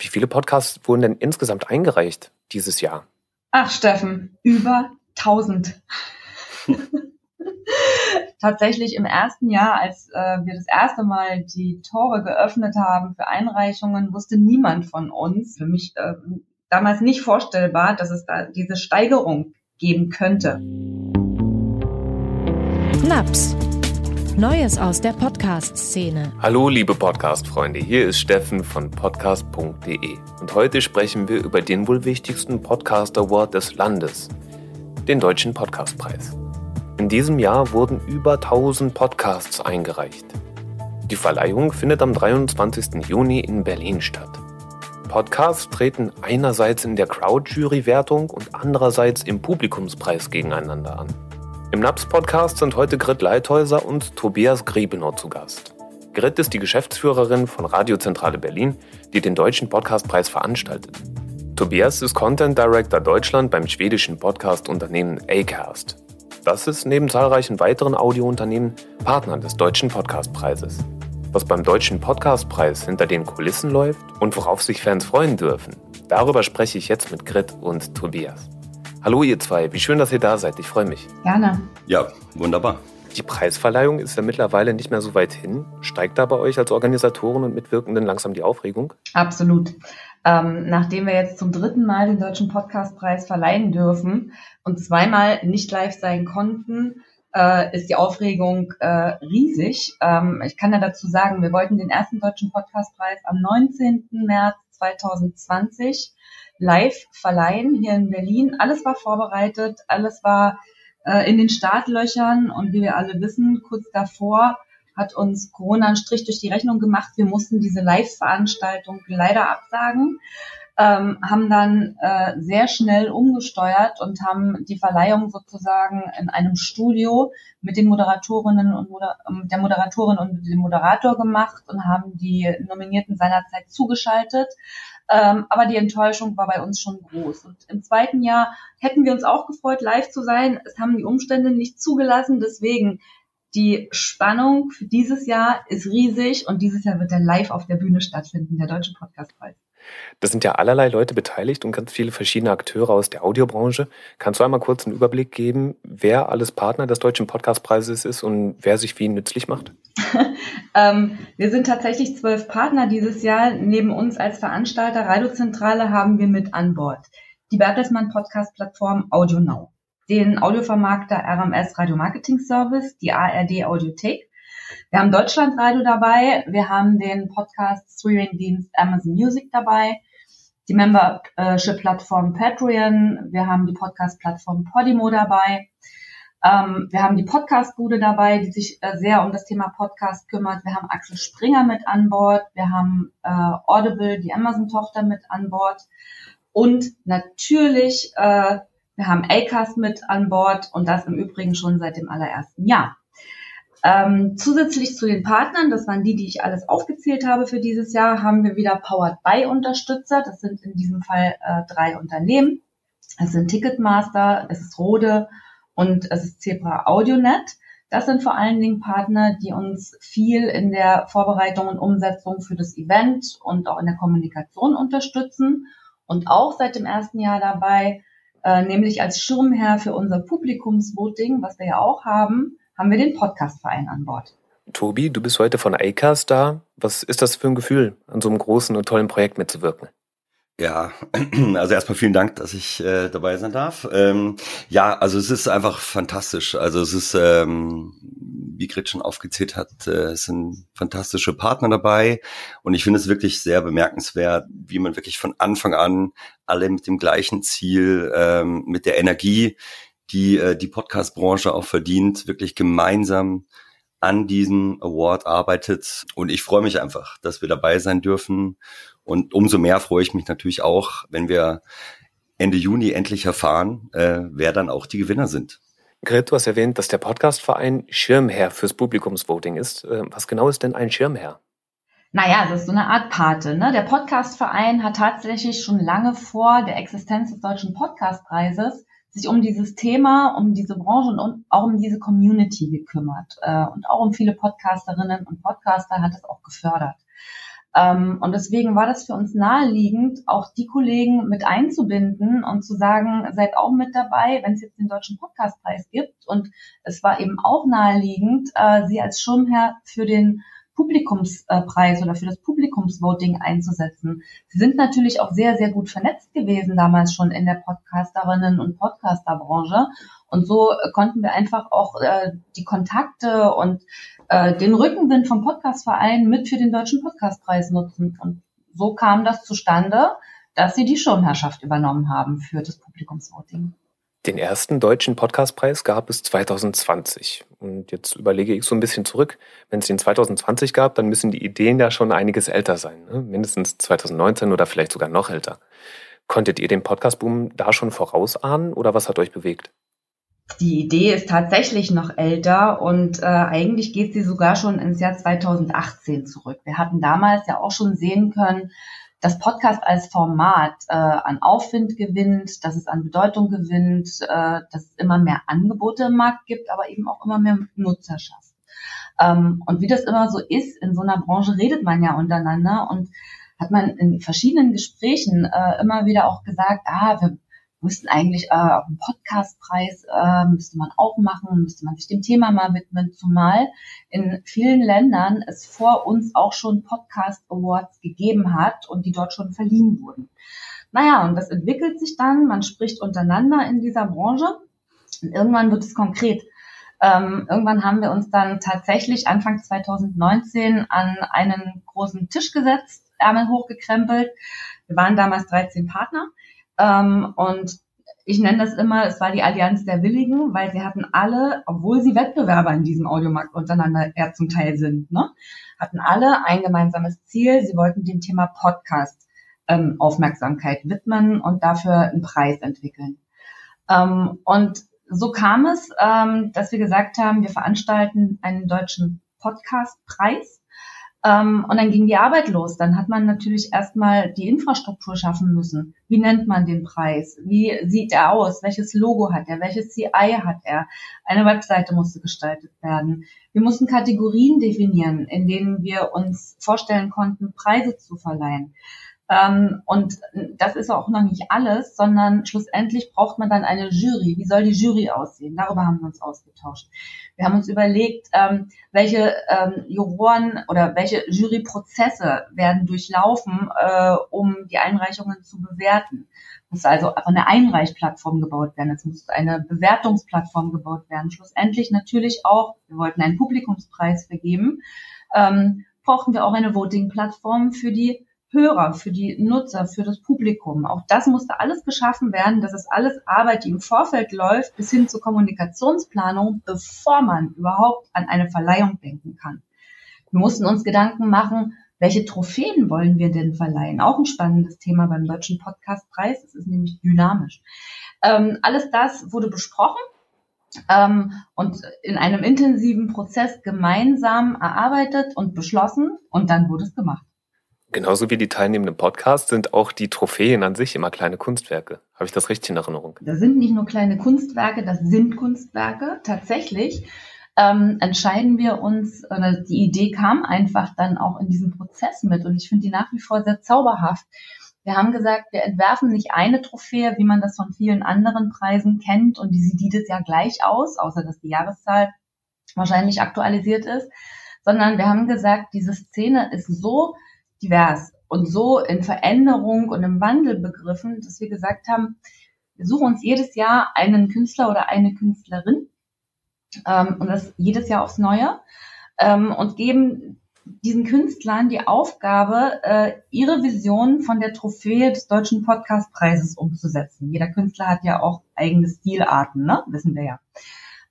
Wie viele Podcasts wurden denn insgesamt eingereicht dieses Jahr? Ach, Steffen, über 1000. Tatsächlich im ersten Jahr, als äh, wir das erste Mal die Tore geöffnet haben für Einreichungen, wusste niemand von uns, für mich äh, damals nicht vorstellbar, dass es da diese Steigerung geben könnte. Naps. Neues aus der Podcast-Szene. Hallo, liebe Podcast-Freunde, hier ist Steffen von podcast.de. Und heute sprechen wir über den wohl wichtigsten Podcast Award des Landes, den Deutschen Podcastpreis. In diesem Jahr wurden über 1000 Podcasts eingereicht. Die Verleihung findet am 23. Juni in Berlin statt. Podcasts treten einerseits in der Crowd-Jury-Wertung und andererseits im Publikumspreis gegeneinander an. Im NAPS-Podcast sind heute Grit Leithäuser und Tobias Griebenau zu Gast. Grit ist die Geschäftsführerin von Radiozentrale Berlin, die den Deutschen Podcastpreis veranstaltet. Tobias ist Content Director Deutschland beim schwedischen Podcast-Unternehmen Acast. Das ist neben zahlreichen weiteren Audiounternehmen Partner des Deutschen Podcastpreises. Was beim Deutschen Podcastpreis hinter den Kulissen läuft und worauf sich Fans freuen dürfen, darüber spreche ich jetzt mit Grit und Tobias. Hallo ihr zwei, wie schön, dass ihr da seid. Ich freue mich. Gerne. Ja, wunderbar. Die Preisverleihung ist ja mittlerweile nicht mehr so weit hin. Steigt da bei euch als Organisatoren und Mitwirkenden langsam die Aufregung? Absolut. Ähm, nachdem wir jetzt zum dritten Mal den Deutschen Podcastpreis verleihen dürfen und zweimal nicht live sein konnten, äh, ist die Aufregung äh, riesig. Ähm, ich kann ja dazu sagen, wir wollten den ersten Deutschen Podcastpreis am 19. März 2020 live verleihen hier in Berlin. Alles war vorbereitet, alles war äh, in den Startlöchern und wie wir alle wissen, kurz davor hat uns Corona einen Strich durch die Rechnung gemacht. Wir mussten diese Live-Veranstaltung leider absagen, ähm, haben dann äh, sehr schnell umgesteuert und haben die Verleihung sozusagen in einem Studio mit den Moderatorinnen und Moder ähm, der Moderatorin und dem Moderator gemacht und haben die Nominierten seinerzeit zugeschaltet. Ähm, aber die Enttäuschung war bei uns schon groß. Und im zweiten Jahr hätten wir uns auch gefreut, live zu sein. Es haben die Umstände nicht zugelassen. Deswegen die Spannung für dieses Jahr ist riesig und dieses Jahr wird er live auf der Bühne stattfinden, der Deutsche Podcastpreis. Da sind ja allerlei Leute beteiligt und ganz viele verschiedene Akteure aus der Audiobranche. Kannst du einmal kurz einen Überblick geben, wer alles Partner des Deutschen Podcastpreises ist und wer sich wie nützlich macht? ähm, wir sind tatsächlich zwölf Partner dieses Jahr. Neben uns als Veranstalter Radiozentrale haben wir mit an Bord die Bertelsmann Podcast Plattform AudioNow den Audiovermarkter RMS Radio Marketing Service, die ARD Audiothek. Wir haben Deutschlandradio dabei, wir haben den Podcast Streaming-Dienst Amazon Music dabei, die Membership-Plattform Patreon, wir haben die Podcast-Plattform Podimo dabei, ähm, wir haben die Podcast-Bude dabei, die sich äh, sehr um das Thema Podcast kümmert. Wir haben Axel Springer mit an Bord, wir haben äh, Audible, die Amazon-Tochter mit an Bord. Und natürlich äh, wir haben ACAS mit an Bord. Und das im Übrigen schon seit dem allerersten Jahr. Ähm, zusätzlich zu den Partnern, das waren die, die ich alles aufgezählt habe für dieses Jahr, haben wir wieder Powered by Unterstützer. Das sind in diesem Fall äh, drei Unternehmen. Es sind Ticketmaster, es ist Rode und es ist Zebra AudioNet. Das sind vor allen Dingen Partner, die uns viel in der Vorbereitung und Umsetzung für das Event und auch in der Kommunikation unterstützen und auch seit dem ersten Jahr dabei äh, nämlich als Schirmherr für unser Publikumsvoting, was wir ja auch haben, haben wir den Podcastverein an Bord. Tobi, du bist heute von ACAST da. Was ist das für ein Gefühl, an so einem großen und tollen Projekt mitzuwirken? Ja, also erstmal vielen Dank, dass ich äh, dabei sein darf. Ähm, ja, also es ist einfach fantastisch. Also es ist, ähm, wie Grit schon aufgezählt hat, äh, es sind fantastische Partner dabei und ich finde es wirklich sehr bemerkenswert, wie man wirklich von Anfang an alle mit dem gleichen Ziel, ähm, mit der Energie, die äh, die Podcast-Branche auch verdient, wirklich gemeinsam an diesem Award arbeitet. Und ich freue mich einfach, dass wir dabei sein dürfen und umso mehr freue ich mich natürlich auch, wenn wir Ende Juni endlich erfahren, äh, wer dann auch die Gewinner sind. Grit, du hast erwähnt, dass der Podcastverein Schirmherr fürs Publikumsvoting ist. Äh, was genau ist denn ein Schirmherr? Naja, das ist so eine Art Pate. Ne? Der Podcastverein hat tatsächlich schon lange vor der Existenz des Deutschen Podcastpreises sich um dieses Thema, um diese Branche und auch um diese Community gekümmert. Äh, und auch um viele Podcasterinnen und Podcaster hat es auch gefördert. Ähm, und deswegen war das für uns naheliegend, auch die Kollegen mit einzubinden und zu sagen, seid auch mit dabei, wenn es jetzt den Deutschen Podcastpreis gibt. Und es war eben auch naheliegend, äh, sie als Schirmherr für den Publikumspreis oder für das Publikumsvoting einzusetzen. Sie sind natürlich auch sehr, sehr gut vernetzt gewesen damals schon in der Podcasterinnen- und Podcasterbranche. Und so konnten wir einfach auch äh, die Kontakte und äh, den Rückenwind vom Podcastverein mit für den Deutschen Podcastpreis nutzen. Und so kam das zustande, dass sie die Schirmherrschaft übernommen haben für das Publikumsvoting. Den ersten deutschen Podcastpreis gab es 2020. Und jetzt überlege ich so ein bisschen zurück. Wenn es den 2020 gab, dann müssen die Ideen ja schon einiges älter sein. Ne? Mindestens 2019 oder vielleicht sogar noch älter. Konntet ihr den Podcastboom da schon vorausahnen oder was hat euch bewegt? Die Idee ist tatsächlich noch älter und äh, eigentlich geht sie sogar schon ins Jahr 2018 zurück. Wir hatten damals ja auch schon sehen können, dass Podcast als Format äh, an Aufwind gewinnt, dass es an Bedeutung gewinnt, äh, dass es immer mehr Angebote im Markt gibt, aber eben auch immer mehr Nutzer schafft. Ähm, und wie das immer so ist, in so einer Branche redet man ja untereinander und hat man in verschiedenen Gesprächen äh, immer wieder auch gesagt, ah, wir müssten eigentlich äh, auch einen Podcastpreis äh, müsste man auch machen, müsste man sich dem Thema mal widmen, zumal in vielen Ländern es vor uns auch schon Podcast Awards gegeben hat und die dort schon verliehen wurden. Naja, und das entwickelt sich dann, man spricht untereinander in dieser Branche und irgendwann wird es konkret. Ähm, irgendwann haben wir uns dann tatsächlich Anfang 2019 an einen großen Tisch gesetzt, Ärmel hochgekrempelt. Wir waren damals 13 Partner ähm, und ich nenne das immer, es war die Allianz der Willigen, weil sie hatten alle, obwohl sie Wettbewerber in diesem Audiomarkt untereinander eher zum Teil sind, ne, hatten alle ein gemeinsames Ziel. Sie wollten dem Thema Podcast ähm, Aufmerksamkeit widmen und dafür einen Preis entwickeln. Ähm, und so kam es, ähm, dass wir gesagt haben, wir veranstalten einen deutschen Podcastpreis und dann ging die Arbeit los. Dann hat man natürlich erstmal die Infrastruktur schaffen müssen. Wie nennt man den Preis? Wie sieht er aus? Welches Logo hat er? Welches CI hat er? Eine Webseite musste gestaltet werden. Wir mussten Kategorien definieren, in denen wir uns vorstellen konnten, Preise zu verleihen. Ähm, und das ist auch noch nicht alles, sondern schlussendlich braucht man dann eine Jury. Wie soll die Jury aussehen? Darüber haben wir uns ausgetauscht. Wir haben uns überlegt, ähm, welche ähm, Juroren oder welche Juryprozesse werden durchlaufen, äh, um die Einreichungen zu bewerten. Es muss also eine Einreichplattform gebaut werden. Es muss eine Bewertungsplattform gebaut werden. Schlussendlich natürlich auch, wir wollten einen Publikumspreis vergeben, brauchten wir auch eine Voting-Plattform für die Hörer, für die Nutzer, für das Publikum. Auch das musste alles geschaffen werden. Das ist alles Arbeit, die im Vorfeld läuft, bis hin zur Kommunikationsplanung, bevor man überhaupt an eine Verleihung denken kann. Wir mussten uns Gedanken machen, welche Trophäen wollen wir denn verleihen? Auch ein spannendes Thema beim Deutschen Podcastpreis. Es ist nämlich dynamisch. Ähm, alles das wurde besprochen ähm, und in einem intensiven Prozess gemeinsam erarbeitet und beschlossen und dann wurde es gemacht. Genauso wie die teilnehmenden Podcasts sind auch die Trophäen an sich immer kleine Kunstwerke. Habe ich das richtig in Erinnerung? Das sind nicht nur kleine Kunstwerke, das sind Kunstwerke. Tatsächlich ähm, entscheiden wir uns, oder die Idee kam einfach dann auch in diesem Prozess mit und ich finde die nach wie vor sehr zauberhaft. Wir haben gesagt, wir entwerfen nicht eine Trophäe, wie man das von vielen anderen Preisen kennt und die sieht dieses Jahr gleich aus, außer dass die Jahreszahl wahrscheinlich aktualisiert ist, sondern wir haben gesagt, diese Szene ist so divers und so in Veränderung und im Wandel begriffen, dass wir gesagt haben, wir suchen uns jedes Jahr einen Künstler oder eine Künstlerin ähm, und das jedes Jahr aufs Neue ähm, und geben diesen Künstlern die Aufgabe, äh, ihre Vision von der Trophäe des Deutschen Podcastpreises umzusetzen. Jeder Künstler hat ja auch eigene Stilarten, ne? wissen wir ja.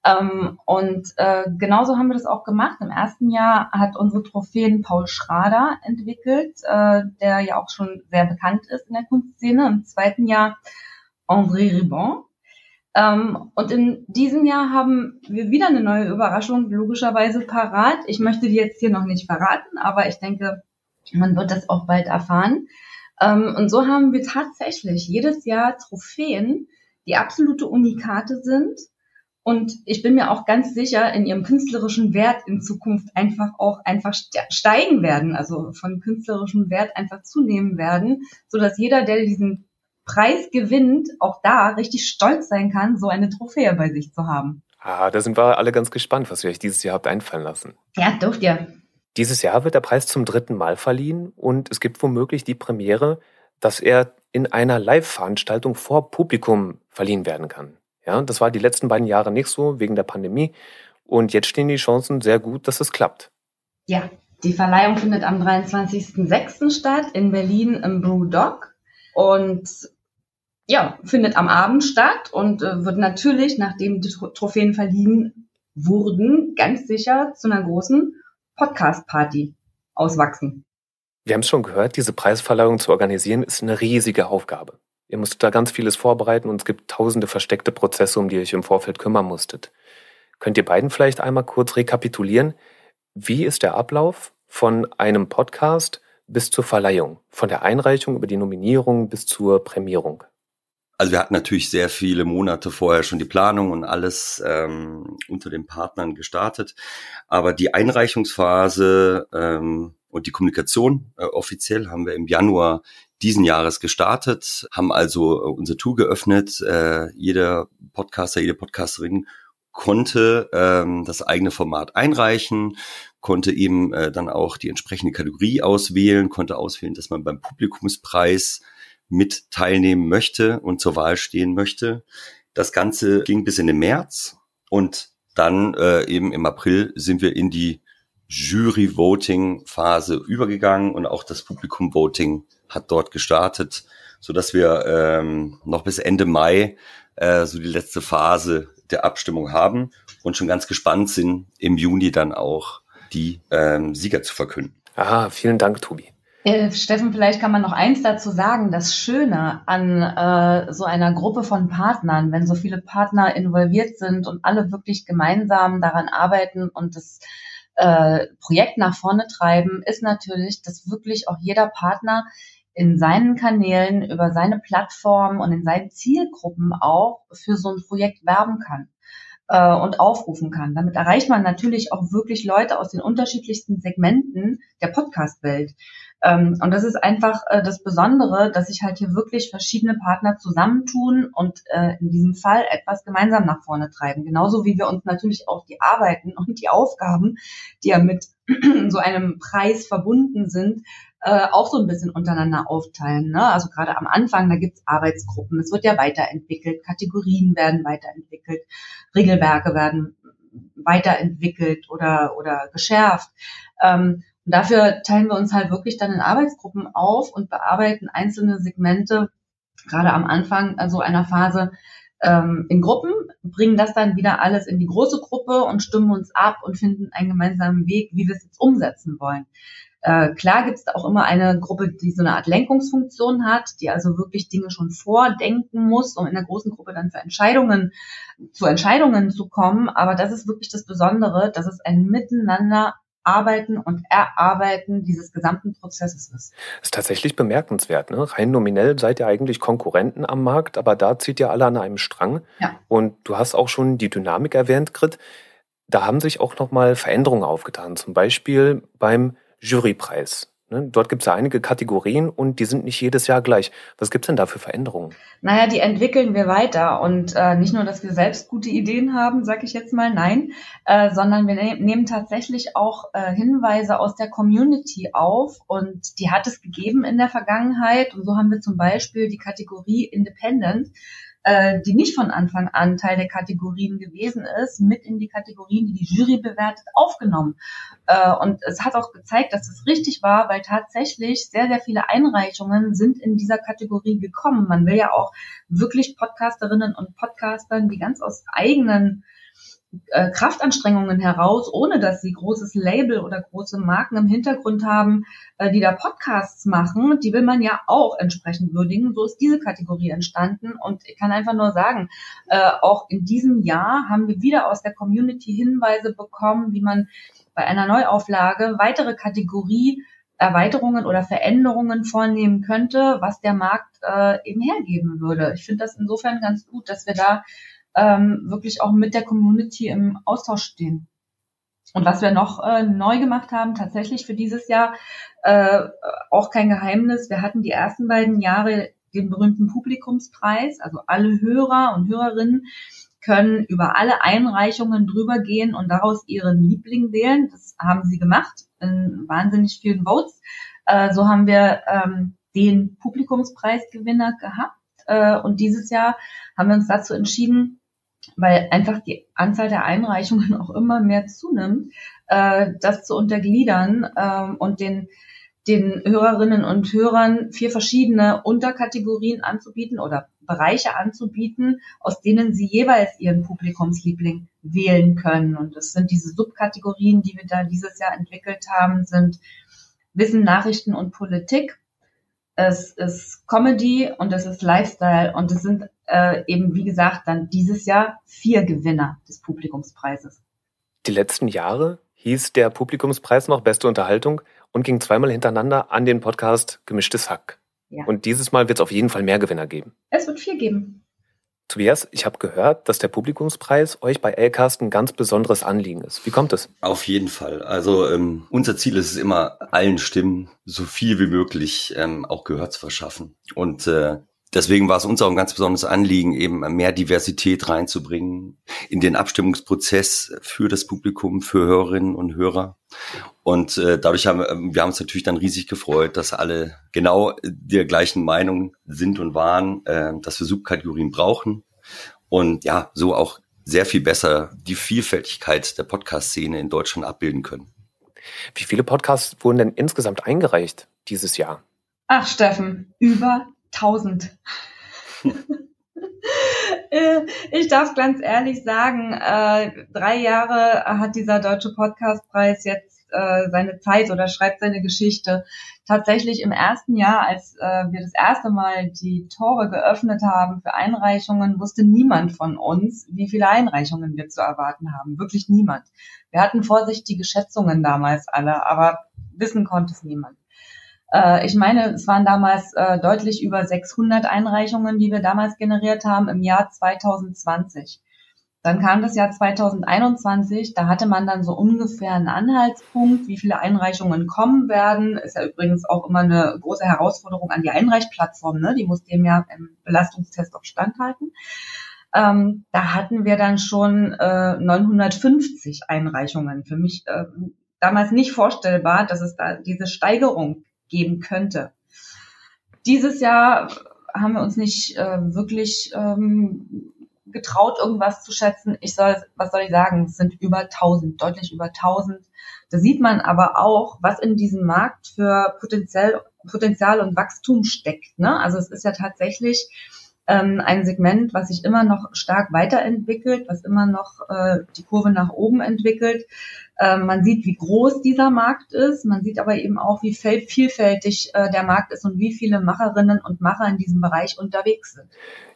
Ähm, und äh, genauso haben wir das auch gemacht. Im ersten Jahr hat unsere Trophäen Paul Schrader entwickelt, äh, der ja auch schon sehr bekannt ist in der Kunstszene. Im zweiten Jahr André Ribon. Ähm, und in diesem Jahr haben wir wieder eine neue Überraschung logischerweise parat. Ich möchte die jetzt hier noch nicht verraten, aber ich denke, man wird das auch bald erfahren. Ähm, und so haben wir tatsächlich jedes Jahr Trophäen, die absolute Unikate sind Und ich bin mir auch ganz sicher, in ihrem künstlerischen Wert in Zukunft einfach auch einfach steigen werden, also von künstlerischem Wert einfach zunehmen werden, so dass jeder, der diesen Preis gewinnt, auch da richtig stolz sein kann, so eine Trophäe bei sich zu haben. Ah, da sind wir alle ganz gespannt, was ihr euch dieses Jahr habt einfallen lassen. Ja, dürft ihr. Dieses Jahr wird der Preis zum dritten Mal verliehen und es gibt womöglich die Premiere, dass er in einer Live-Veranstaltung vor Publikum verliehen werden kann. Ja, das war die letzten beiden Jahre nicht so wegen der Pandemie und jetzt stehen die Chancen sehr gut, dass es klappt. Ja, die Verleihung findet am 23.06. statt in Berlin im Brewdog und ja, findet am Abend statt und äh, wird natürlich, nachdem die Trophäen verliehen wurden, ganz sicher zu einer großen Podcast-Party auswachsen. Wir haben es schon gehört, diese Preisverleihung zu organisieren ist eine riesige Aufgabe. Ihr musstet da ganz vieles vorbereiten und es gibt tausende versteckte Prozesse, um die ihr euch im Vorfeld kümmern musstet. Könnt ihr beiden vielleicht einmal kurz rekapitulieren, wie ist der Ablauf von einem Podcast bis zur Verleihung, von der Einreichung über die Nominierung bis zur Prämierung? Also wir hatten natürlich sehr viele Monate vorher schon die Planung und alles ähm, unter den Partnern gestartet. Aber die Einreichungsphase ähm, und die Kommunikation äh, offiziell haben wir im Januar diesen Jahres gestartet, haben also äh, unser Tool geöffnet. Äh, jeder Podcaster, jede Podcasterin konnte ähm, das eigene Format einreichen, konnte eben äh, dann auch die entsprechende Kategorie auswählen, konnte auswählen, dass man beim Publikumspreis mit teilnehmen möchte und zur Wahl stehen möchte. Das Ganze ging bis in den März und dann äh, eben im April sind wir in die Jury-Voting-Phase übergegangen und auch das Publikum-Voting hat dort gestartet, so dass wir ähm, noch bis Ende Mai äh, so die letzte Phase der Abstimmung haben und schon ganz gespannt sind, im Juni dann auch die ähm, Sieger zu verkünden. Aha, vielen Dank, Tobi. Äh, Steffen, vielleicht kann man noch eins dazu sagen. Das Schöne an äh, so einer Gruppe von Partnern, wenn so viele Partner involviert sind und alle wirklich gemeinsam daran arbeiten und das äh, Projekt nach vorne treiben, ist natürlich, dass wirklich auch jeder Partner in seinen Kanälen, über seine Plattform und in seinen Zielgruppen auch für so ein Projekt werben kann äh, und aufrufen kann. Damit erreicht man natürlich auch wirklich Leute aus den unterschiedlichsten Segmenten der Podcast-Welt. Ähm, und das ist einfach äh, das Besondere, dass sich halt hier wirklich verschiedene Partner zusammentun und äh, in diesem Fall etwas gemeinsam nach vorne treiben. Genauso wie wir uns natürlich auch die Arbeiten und die Aufgaben, die ja mit so einem Preis verbunden sind, äh, auch so ein bisschen untereinander aufteilen. Ne? Also gerade am Anfang, da gibt's Arbeitsgruppen, es wird ja weiterentwickelt, Kategorien werden weiterentwickelt, Regelwerke werden weiterentwickelt oder, oder geschärft. Ähm, und dafür teilen wir uns halt wirklich dann in Arbeitsgruppen auf und bearbeiten einzelne Segmente, gerade am Anfang also einer Phase, ähm, in Gruppen, bringen das dann wieder alles in die große Gruppe und stimmen uns ab und finden einen gemeinsamen Weg, wie wir es jetzt umsetzen wollen. Äh, klar gibt es auch immer eine Gruppe, die so eine Art Lenkungsfunktion hat, die also wirklich Dinge schon vordenken muss, um in der großen Gruppe dann für Entscheidungen, zu Entscheidungen zu kommen. Aber das ist wirklich das Besondere, dass es ein Miteinander Arbeiten und Erarbeiten dieses gesamten Prozesses ist. Das ist tatsächlich bemerkenswert. Ne? Rein nominell seid ihr eigentlich Konkurrenten am Markt, aber da zieht ihr alle an einem Strang. Ja. Und du hast auch schon die Dynamik erwähnt, Grit. Da haben sich auch nochmal Veränderungen aufgetan. Zum Beispiel beim Jurypreis. Ne? Dort gibt es ja einige Kategorien und die sind nicht jedes Jahr gleich. Was gibt es denn da für Veränderungen? Naja, die entwickeln wir weiter. Und äh, nicht nur, dass wir selbst gute Ideen haben, sage ich jetzt mal, nein, äh, sondern wir ne nehmen tatsächlich auch äh, Hinweise aus der Community auf. Und die hat es gegeben in der Vergangenheit. Und so haben wir zum Beispiel die Kategorie Independent äh, die nicht von Anfang an Teil der Kategorien gewesen ist, mit in die Kategorien, die die Jury bewertet, aufgenommen. Äh, und es hat auch gezeigt, dass es richtig war, weil tatsächlich sehr, sehr viele Einreichungen sind in dieser Kategorie gekommen. Man will ja auch wirklich Podcasterinnen und Podcastern, die ganz aus eigenen äh, Kraftanstrengungen heraus, ohne dass sie großes Label oder große Marken im Hintergrund haben, äh, die da Podcasts machen, die will man ja auch entsprechend würdigen. So ist diese Kategorie entstanden und ich kann einfach nur sagen, äh, auch in diesem Jahr haben wir wieder aus der Community Hinweise bekommen, wie man bei einer Neuauflage weitere Kategorie Erweiterungen oder Veränderungen vornehmen könnte, was der Markt äh, eben hergeben würde. Ich finde das insofern ganz gut, dass wir da ähm, wirklich auch mit der Community im Austausch stehen. Und was wir noch äh, neu gemacht haben, tatsächlich für dieses Jahr, äh, auch kein Geheimnis, wir hatten die ersten beiden Jahre den berühmten Publikumspreis, also alle Hörer und Hörerinnen können über alle Einreichungen drüber gehen und daraus ihren Liebling wählen. Das haben sie gemacht in wahnsinnig vielen Votes. Äh, so haben wir ähm, den Publikumspreisgewinner gehabt. Äh, und dieses Jahr haben wir uns dazu entschieden, weil einfach die Anzahl der Einreichungen auch immer mehr zunimmt, äh, das zu untergliedern äh, und den den Hörerinnen und Hörern vier verschiedene Unterkategorien anzubieten oder Bereiche anzubieten, aus denen sie jeweils ihren Publikumsliebling wählen können. Und das sind diese Subkategorien, die wir da dieses Jahr entwickelt haben, sind Wissen, Nachrichten und Politik. Es ist Comedy und es ist Lifestyle und es sind äh, eben, wie gesagt, dann dieses Jahr vier Gewinner des Publikumspreises. Die letzten Jahre hieß der Publikumspreis noch Beste Unterhaltung und ging zweimal hintereinander an den Podcast Gemischtes Hack. Ja. Und dieses Mal wird es auf jeden Fall mehr Gewinner geben. Es wird vier geben. Tobias, ich habe gehört, dass der Publikumspreis euch bei Lcast ein ganz besonderes Anliegen ist. Wie kommt es? Auf jeden Fall. Also ähm, unser Ziel ist es immer, allen Stimmen so viel wie möglich ähm, auch Gehör zu verschaffen. Und äh, deswegen war es uns auch ein ganz besonderes Anliegen, eben mehr Diversität reinzubringen in den Abstimmungsprozess für das Publikum, für Hörerinnen und Hörer. Und äh, dadurch haben wir, wir haben uns natürlich dann riesig gefreut, dass alle genau der gleichen Meinung sind und waren, äh, dass wir Subkategorien brauchen und ja, so auch sehr viel besser die Vielfältigkeit der Podcast-Szene in Deutschland abbilden können. Wie viele Podcasts wurden denn insgesamt eingereicht dieses Jahr? Ach, Steffen, über 1000. Äh, ich darf ganz ehrlich sagen, äh, drei Jahre hat dieser Deutsche Podcastpreis jetzt äh, seine Zeit oder schreibt seine Geschichte. Tatsächlich im ersten Jahr, als wir das erste Mal die Tore geöffnet haben für Einreichungen, wusste niemand von uns, wie viele Einreichungen wir zu erwarten haben. Wirklich niemand. Wir hatten vorsichtige Schätzungen damals alle, aber wissen konnte es niemand. Äh, ich meine, es waren damals äh, deutlich über 600 Einreichungen, die wir damals generiert haben im Jahr 2020. Dann kam das Jahr 2021, da hatte man dann so ungefähr einen Anhaltspunkt, wie viele Einreichungen kommen werden. Ist ja übrigens auch immer eine große Herausforderung an die Einreichplattform, ne? die muss dem ja im Belastungstest auch standhalten. Ähm, da hatten wir dann schon äh, 950 Einreichungen. Für mich äh, damals nicht vorstellbar, dass es da diese Steigerung geben könnte. Dieses Jahr haben wir uns nicht äh, wirklich ähm, getraut, irgendwas zu schätzen. Ich soll, was soll ich sagen? Es sind über 1000, deutlich über 1000. Da sieht man aber auch, was in diesem Markt für Potenzial, Potenzial und Wachstum steckt. Ne? Also es ist ja tatsächlich ähm, ein Segment, was sich immer noch stark weiterentwickelt, was immer noch äh, die Kurve nach oben entwickelt. Ähm, man sieht, wie groß dieser Markt ist. Man sieht aber eben auch, wie vielfältig äh, der Markt ist und wie viele Macherinnen und Macher in diesem Bereich unterwegs sind.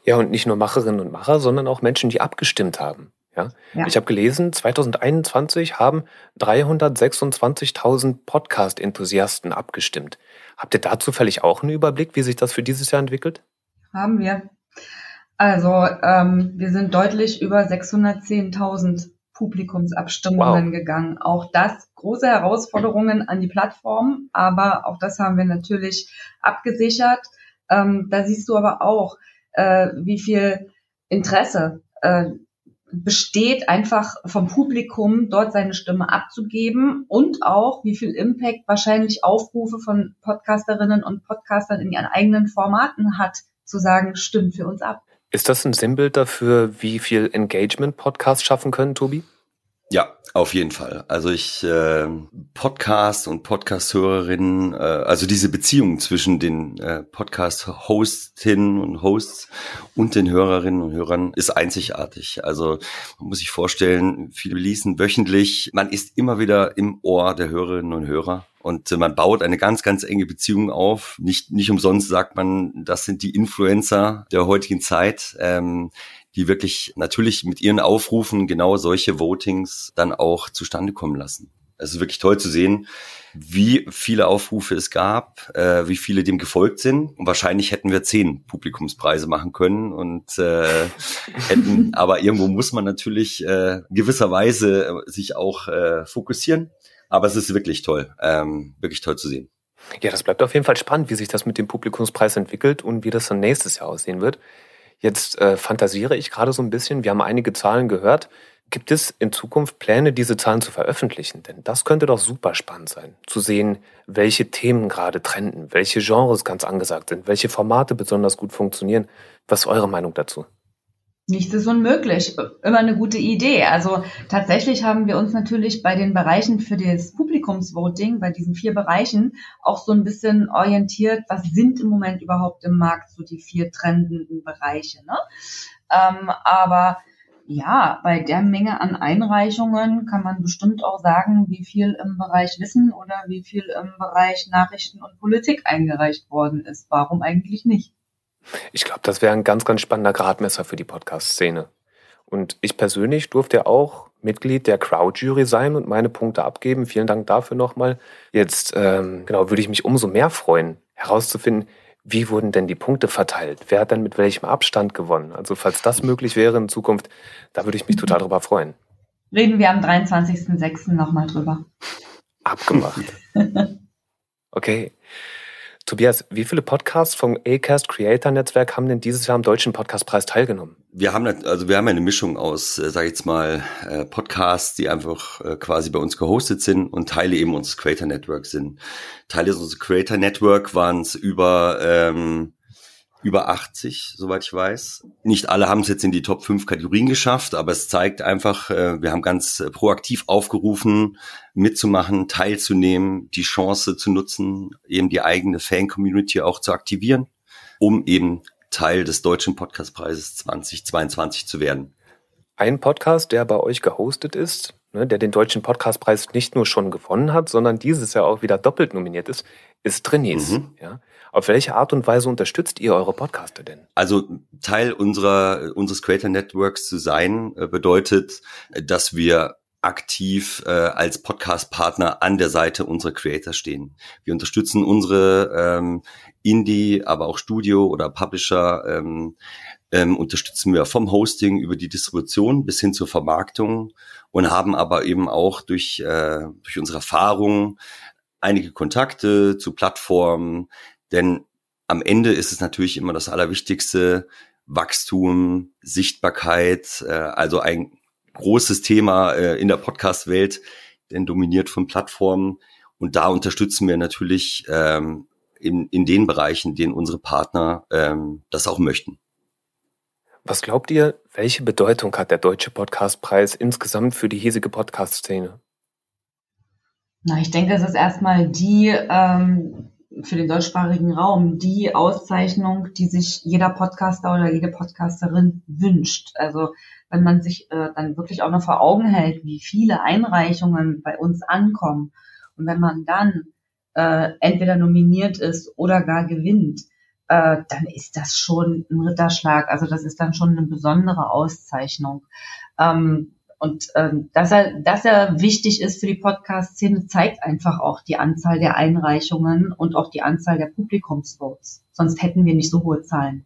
Ja, und nicht nur Macherinnen und Macher, sondern auch Menschen, die abgestimmt haben. Ja? ja. Ich habe gelesen, 2021 haben 326.000 Podcast-Enthusiasten abgestimmt. Habt ihr da zufällig auch einen Überblick, wie sich das für dieses Jahr entwickelt? Haben wir. Also ähm, wir sind deutlich über 610.000 Publikumsabstimmungen wow. gegangen. Auch das große Herausforderungen an die Plattform, aber auch das haben wir natürlich abgesichert. Ähm, da siehst du aber auch, äh, wie viel Interesse äh, besteht, einfach vom Publikum dort seine Stimme abzugeben und auch, wie viel Impact wahrscheinlich Aufrufe von Podcasterinnen und Podcastern in ihren eigenen Formaten hat, zu sagen, stimmt für uns ab. Ist das ein Sinnbild dafür, wie viel Engagement Podcasts schaffen können, Tobi? Ja, auf jeden Fall. Also ich äh, Podcast und Podcast-Hörerinnen, äh, also diese Beziehung zwischen den äh, Podcast-Hostinnen und Hosts und den Hörerinnen und Hörern ist einzigartig. Also man muss sich vorstellen, viele lesen wöchentlich, man ist immer wieder im Ohr der Hörerinnen und Hörer. Und äh, man baut eine ganz, ganz enge Beziehung auf. Nicht, nicht umsonst sagt man, das sind die Influencer der heutigen Zeit. Ähm, die wirklich natürlich mit ihren Aufrufen genau solche Votings dann auch zustande kommen lassen. Es ist wirklich toll zu sehen, wie viele Aufrufe es gab, äh, wie viele dem gefolgt sind. Und wahrscheinlich hätten wir zehn Publikumspreise machen können und äh, hätten, aber irgendwo muss man natürlich äh, gewisserweise sich auch äh, fokussieren. Aber es ist wirklich toll, ähm, wirklich toll zu sehen. Ja, das bleibt auf jeden Fall spannend, wie sich das mit dem Publikumspreis entwickelt und wie das dann nächstes Jahr aussehen wird. Jetzt äh, fantasiere ich gerade so ein bisschen. Wir haben einige Zahlen gehört. Gibt es in Zukunft Pläne, diese Zahlen zu veröffentlichen? Denn das könnte doch super spannend sein, zu sehen, welche Themen gerade trenden, welche Genres ganz angesagt sind, welche Formate besonders gut funktionieren. Was ist eure Meinung dazu? Nichts ist unmöglich. Immer eine gute Idee. Also tatsächlich haben wir uns natürlich bei den Bereichen für das Publikumsvoting, bei diesen vier Bereichen, auch so ein bisschen orientiert, was sind im Moment überhaupt im Markt so die vier trendenden Bereiche. Ne? Ähm, aber ja, bei der Menge an Einreichungen kann man bestimmt auch sagen, wie viel im Bereich Wissen oder wie viel im Bereich Nachrichten und Politik eingereicht worden ist. Warum eigentlich nicht? Ich glaube, das wäre ein ganz, ganz spannender Gradmesser für die Podcast-Szene. Und ich persönlich durfte auch Mitglied der Crowd-Jury sein und meine Punkte abgeben. Vielen Dank dafür nochmal. Jetzt ähm, genau würde ich mich umso mehr freuen, herauszufinden, wie wurden denn die Punkte verteilt? Wer hat denn mit welchem Abstand gewonnen? Also falls das möglich wäre in Zukunft, da würde ich mich total drüber freuen. Reden wir am 23.06. nochmal drüber. Abgemacht. Okay. Tobias, wie viele Podcasts vom Acast Creator Netzwerk haben denn dieses Jahr am Deutschen Podcastpreis teilgenommen? Wir haben also wir haben eine Mischung aus, äh, sage ich jetzt mal, äh, Podcasts, die einfach äh, quasi bei uns gehostet sind und Teile eben unseres Creator Network sind. Teile unseres Creator Network waren es über ähm, über 80, soweit ich weiß. Nicht alle haben es jetzt in die Top 5 Kategorien geschafft, aber es zeigt einfach, äh, wir haben ganz äh, proaktiv aufgerufen, mitzumachen, teilzunehmen, die Chance zu nutzen, eben die eigene Fan-Community auch zu aktivieren, um eben Teil des Deutschen Podcastpreises 2022 zu werden. Ein Podcast, der bei euch gehostet ist, ne, der den Deutschen Podcastpreis nicht nur schon gewonnen hat, sondern dieses Jahr auch wieder doppelt nominiert ist, ist Trainees. Mhm. Ja? Auf welche Art und Weise unterstützt ihr eure Podcaster denn? Also Teil unserer unseres Creator Networks zu sein äh, bedeutet, dass wir aktiv äh, als Podcast-Partner an der Seite unserer Creator stehen. Wir unterstützen unsere ähm, Indie, aber auch Studio oder Publisher ähm, ähm, unterstützen wir vom Hosting über die Distribution bis hin zur Vermarktung und haben aber eben auch durch, äh, durch unsere Erfahrungen einige Kontakte zu Plattformen, denn am Ende ist es natürlich immer das Allerwichtigste, Wachstum, Sichtbarkeit, äh, also ein großes Thema äh, in der Podcast-Welt, denn dominiert von Plattformen. Und da unterstützen wir natürlich ähm, in, in den Bereichen, in denen unsere Partner ähm, das auch möchten. Was glaubt ihr, welche Bedeutung hat der Deutsche Podcastpreis insgesamt für die hiesige Podcast-Szene? Na, ich denke, es ist erstmal die ähm, für den deutschsprachigen Raum die Auszeichnung, die sich jeder Podcaster oder jede Podcasterin wünscht. Also wenn man sich äh, dann wirklich auch noch vor Augen hält, wie viele Einreichungen bei uns ankommen und wenn man dann äh, entweder nominiert ist oder gar gewinnt, äh, dann ist das schon ein Ritterschlag. Also das ist dann schon eine besondere Auszeichnung. Ähm, und ähm, dass er, dass er wichtig ist für die Podcast-Szene, zeigt einfach auch die Anzahl der Einreichungen und auch die Anzahl der Publikumsvotes. Sonst hätten wir nicht so hohe Zahlen.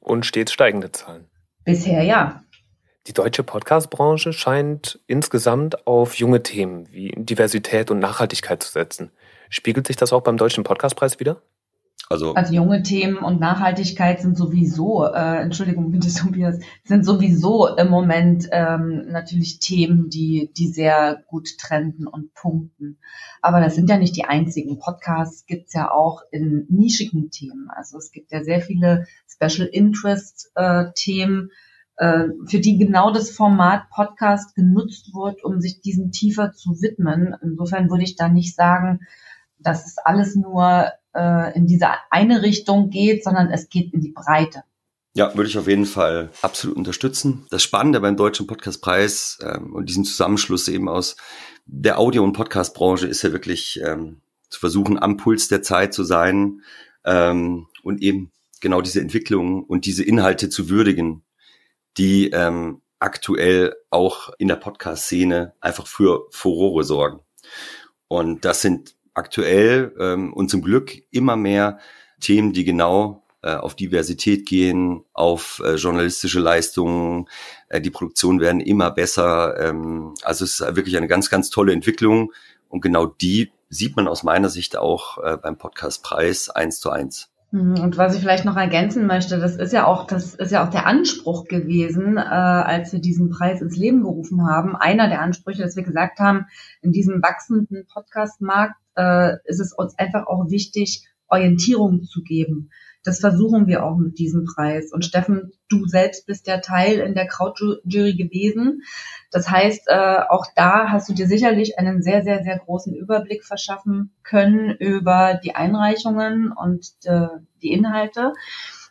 Und stets steigende Zahlen. Bisher ja. Die deutsche Podcast-Branche scheint insgesamt auf junge Themen wie Diversität und Nachhaltigkeit zu setzen. Spiegelt sich das auch beim Deutschen Podcastpreis wieder? Also, also junge Themen und Nachhaltigkeit sind sowieso, äh, Entschuldigung bitte Tobias, sind sowieso im Moment ähm, natürlich Themen, die, die sehr gut trenden und punkten. Aber das sind ja nicht die einzigen. Podcasts gibt's ja auch in nischigen Themen. Also es gibt ja sehr viele Special Interest äh, Themen, äh, für die genau das Format Podcast genutzt wird, um sich diesen tiefer zu widmen. Insofern würde ich da nicht sagen, dass es alles nur äh, in diese eine Richtung geht, sondern es geht in die Breite. Ja, würde ich auf jeden Fall absolut unterstützen. Das Spannende beim Deutschen Podcastpreis ähm, und diesem Zusammenschluss eben aus der Audio- und Podcastbranche ist ja wirklich ähm, zu versuchen, am Puls der Zeit zu sein ähm, und eben genau diese Entwicklung und diese Inhalte zu würdigen, die ähm, aktuell auch in der Podcast-Szene einfach für Furore sorgen. Und das sind aktuell ähm, und zum Glück immer mehr Themen, die genau äh, auf Diversität gehen, auf äh, journalistische Leistungen. Äh, die Produktionen werden immer besser. Ähm, also es ist wirklich eine ganz, ganz tolle Entwicklung. Und genau die sieht man aus meiner Sicht auch äh, beim Podcastpreis eins zu eins. Mhm, und was ich vielleicht noch ergänzen möchte, das ist ja auch, das ist ja auch der Anspruch gewesen, äh, als wir diesen Preis ins Leben gerufen haben. Einer der Ansprüche, dass wir gesagt haben, in diesem wachsenden Podcastmarkt äh, ist es uns einfach auch wichtig, Orientierung zu geben. Das versuchen wir auch mit diesem Preis. Und Steffen, du selbst bist ja Teil in der Krautjury gewesen. Das heißt, äh, auch da hast du dir sicherlich einen sehr, sehr, sehr großen Überblick verschaffen können über die Einreichungen und äh, die Inhalte.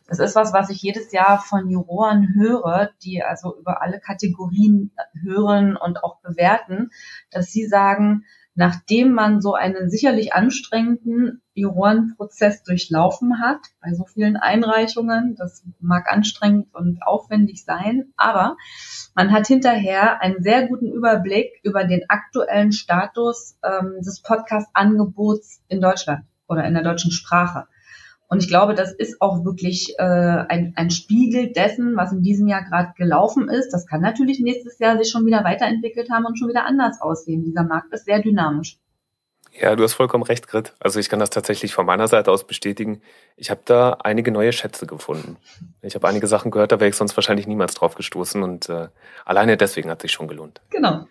Das ist was, was ich jedes Jahr von Juroren höre, die also über alle Kategorien hören und auch bewerten, dass sie sagen, nachdem man so einen sicherlich anstrengenden Jurorenprozess durchlaufen hat, bei so vielen Einreichungen, das mag anstrengend und aufwendig sein, aber man hat hinterher einen sehr guten Überblick über den aktuellen Status ähm, des Podcast-Angebots in Deutschland oder in der deutschen Sprache. Und ich glaube, das ist auch wirklich äh, ein, ein Spiegel dessen, was in diesem Jahr gerade gelaufen ist. Das kann natürlich nächstes Jahr sich schon wieder weiterentwickelt haben und schon wieder anders aussehen. Dieser Markt ist sehr dynamisch. Ja, du hast vollkommen recht, Grit. Also ich kann das tatsächlich von meiner Seite aus bestätigen. Ich habe da einige neue Schätze gefunden. Ich habe einige Sachen gehört, da wäre ich sonst wahrscheinlich niemals drauf gestoßen und äh, alleine deswegen hat sich schon gelohnt. Genau.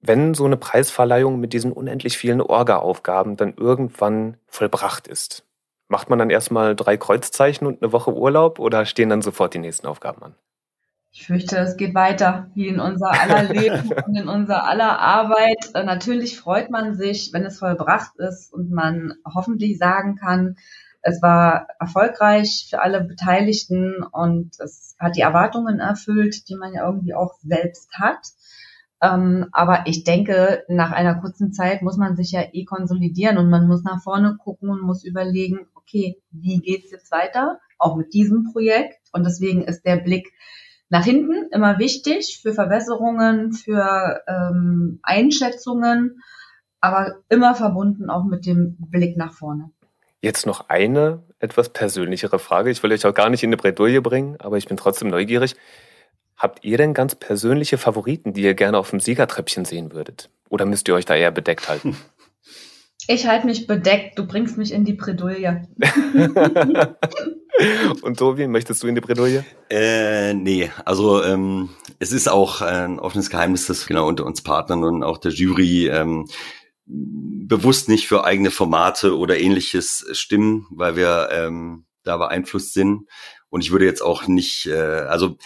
Wenn so eine Preisverleihung mit diesen unendlich vielen Orga-Aufgaben dann irgendwann vollbracht ist, Macht man dann erstmal drei Kreuzzeichen und eine Woche Urlaub oder stehen dann sofort die nächsten Aufgaben an? Ich fürchte, es geht weiter, wie in unser aller Leben und in unser aller Arbeit. Äh, natürlich freut man sich, wenn es vollbracht ist und man hoffentlich sagen kann, es war erfolgreich für alle Beteiligten und es hat die Erwartungen erfüllt, die man ja irgendwie auch selbst hat. Ähm, aber ich denke, nach einer kurzen Zeit muss man sich ja eh konsolidieren und man muss nach vorne gucken und muss überlegen, okay, wie geht's jetzt weiter? Auch mit diesem Projekt. Und deswegen ist der Blick nach hinten immer wichtig für Verbesserungen, für ähm, Einschätzungen, aber immer verbunden auch mit dem Blick nach vorne. Jetzt noch eine etwas persönlichere Frage. Ich will euch auch gar nicht in eine Bredouille bringen, aber ich bin trotzdem neugierig. Habt ihr denn ganz persönliche Favoriten, die ihr gerne auf dem Siegertreppchen sehen würdet? Oder müsst ihr euch da eher bedeckt halten? Ich halte mich bedeckt, du bringst mich in die Bredouille. Und Tobi, möchtest du in die Bredouille? Äh, nee, also ähm, es ist auch ein offenes Geheimnis, dass genau unter uns Partnern und auch der Jury ähm, bewusst nicht für eigene Formate oder ähnliches stimmen, weil wir ähm, da beeinflusst sind. Und ich würde jetzt auch nicht, äh, also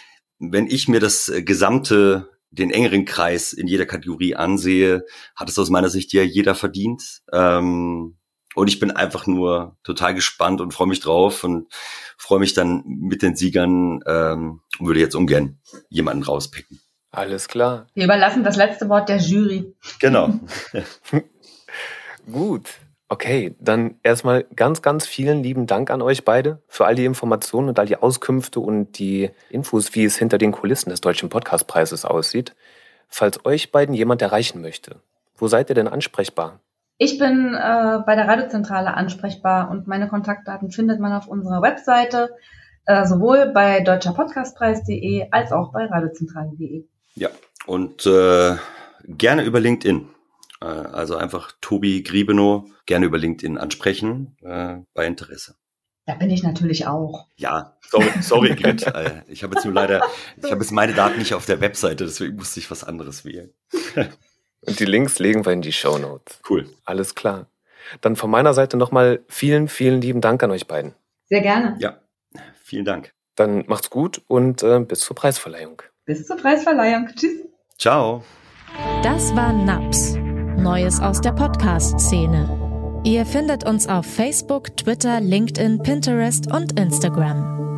wenn ich mir das gesamte den engeren Kreis in jeder Kategorie ansehe, hat es aus meiner Sicht ja jeder verdient. Ähm, und ich bin einfach nur total gespannt und freue mich drauf und freue mich dann mit den Siegern ähm, und würde jetzt ungern jemanden rauspicken. Alles klar. Wir überlassen das letzte Wort der Jury. Genau. Gut. Okay, dann erstmal ganz, ganz vielen lieben Dank an euch beide für all die Informationen und all die Auskünfte und die Infos, wie es hinter den Kulissen des Deutschen Podcastpreises aussieht. Falls euch beiden jemand erreichen möchte, wo seid ihr denn ansprechbar? Ich bin äh, bei der Radiozentrale ansprechbar und meine Kontaktdaten findet man auf unserer Webseite, äh, sowohl bei deutscherpodcastpreis.de als auch bei radiozentrale.de. Ja, und äh, gerne über LinkedIn. Äh, also einfach Tobi Griebenow gerne über LinkedIn ansprechen äh, bei Interesse. Da bin ich natürlich auch. Ja, sorry, sorry Grit. Äh, ich habe jetzt nur leider, ich habe jetzt meine Daten nicht auf der Webseite, deswegen musste ich was anderes wählen. Und die Links legen wir in die Show Notes. Cool. Alles klar. Dann von meiner Seite nochmal vielen, vielen lieben Dank an euch beiden. Sehr gerne. Ja, vielen Dank. Dann macht's gut und äh, bis zur Preisverleihung. Bis zur Preisverleihung. Tschüss. Ciao. Das war NAPS. Neues aus der Podcast-Szene. Ihr findet uns auf Facebook, Twitter, LinkedIn, Pinterest und Instagram.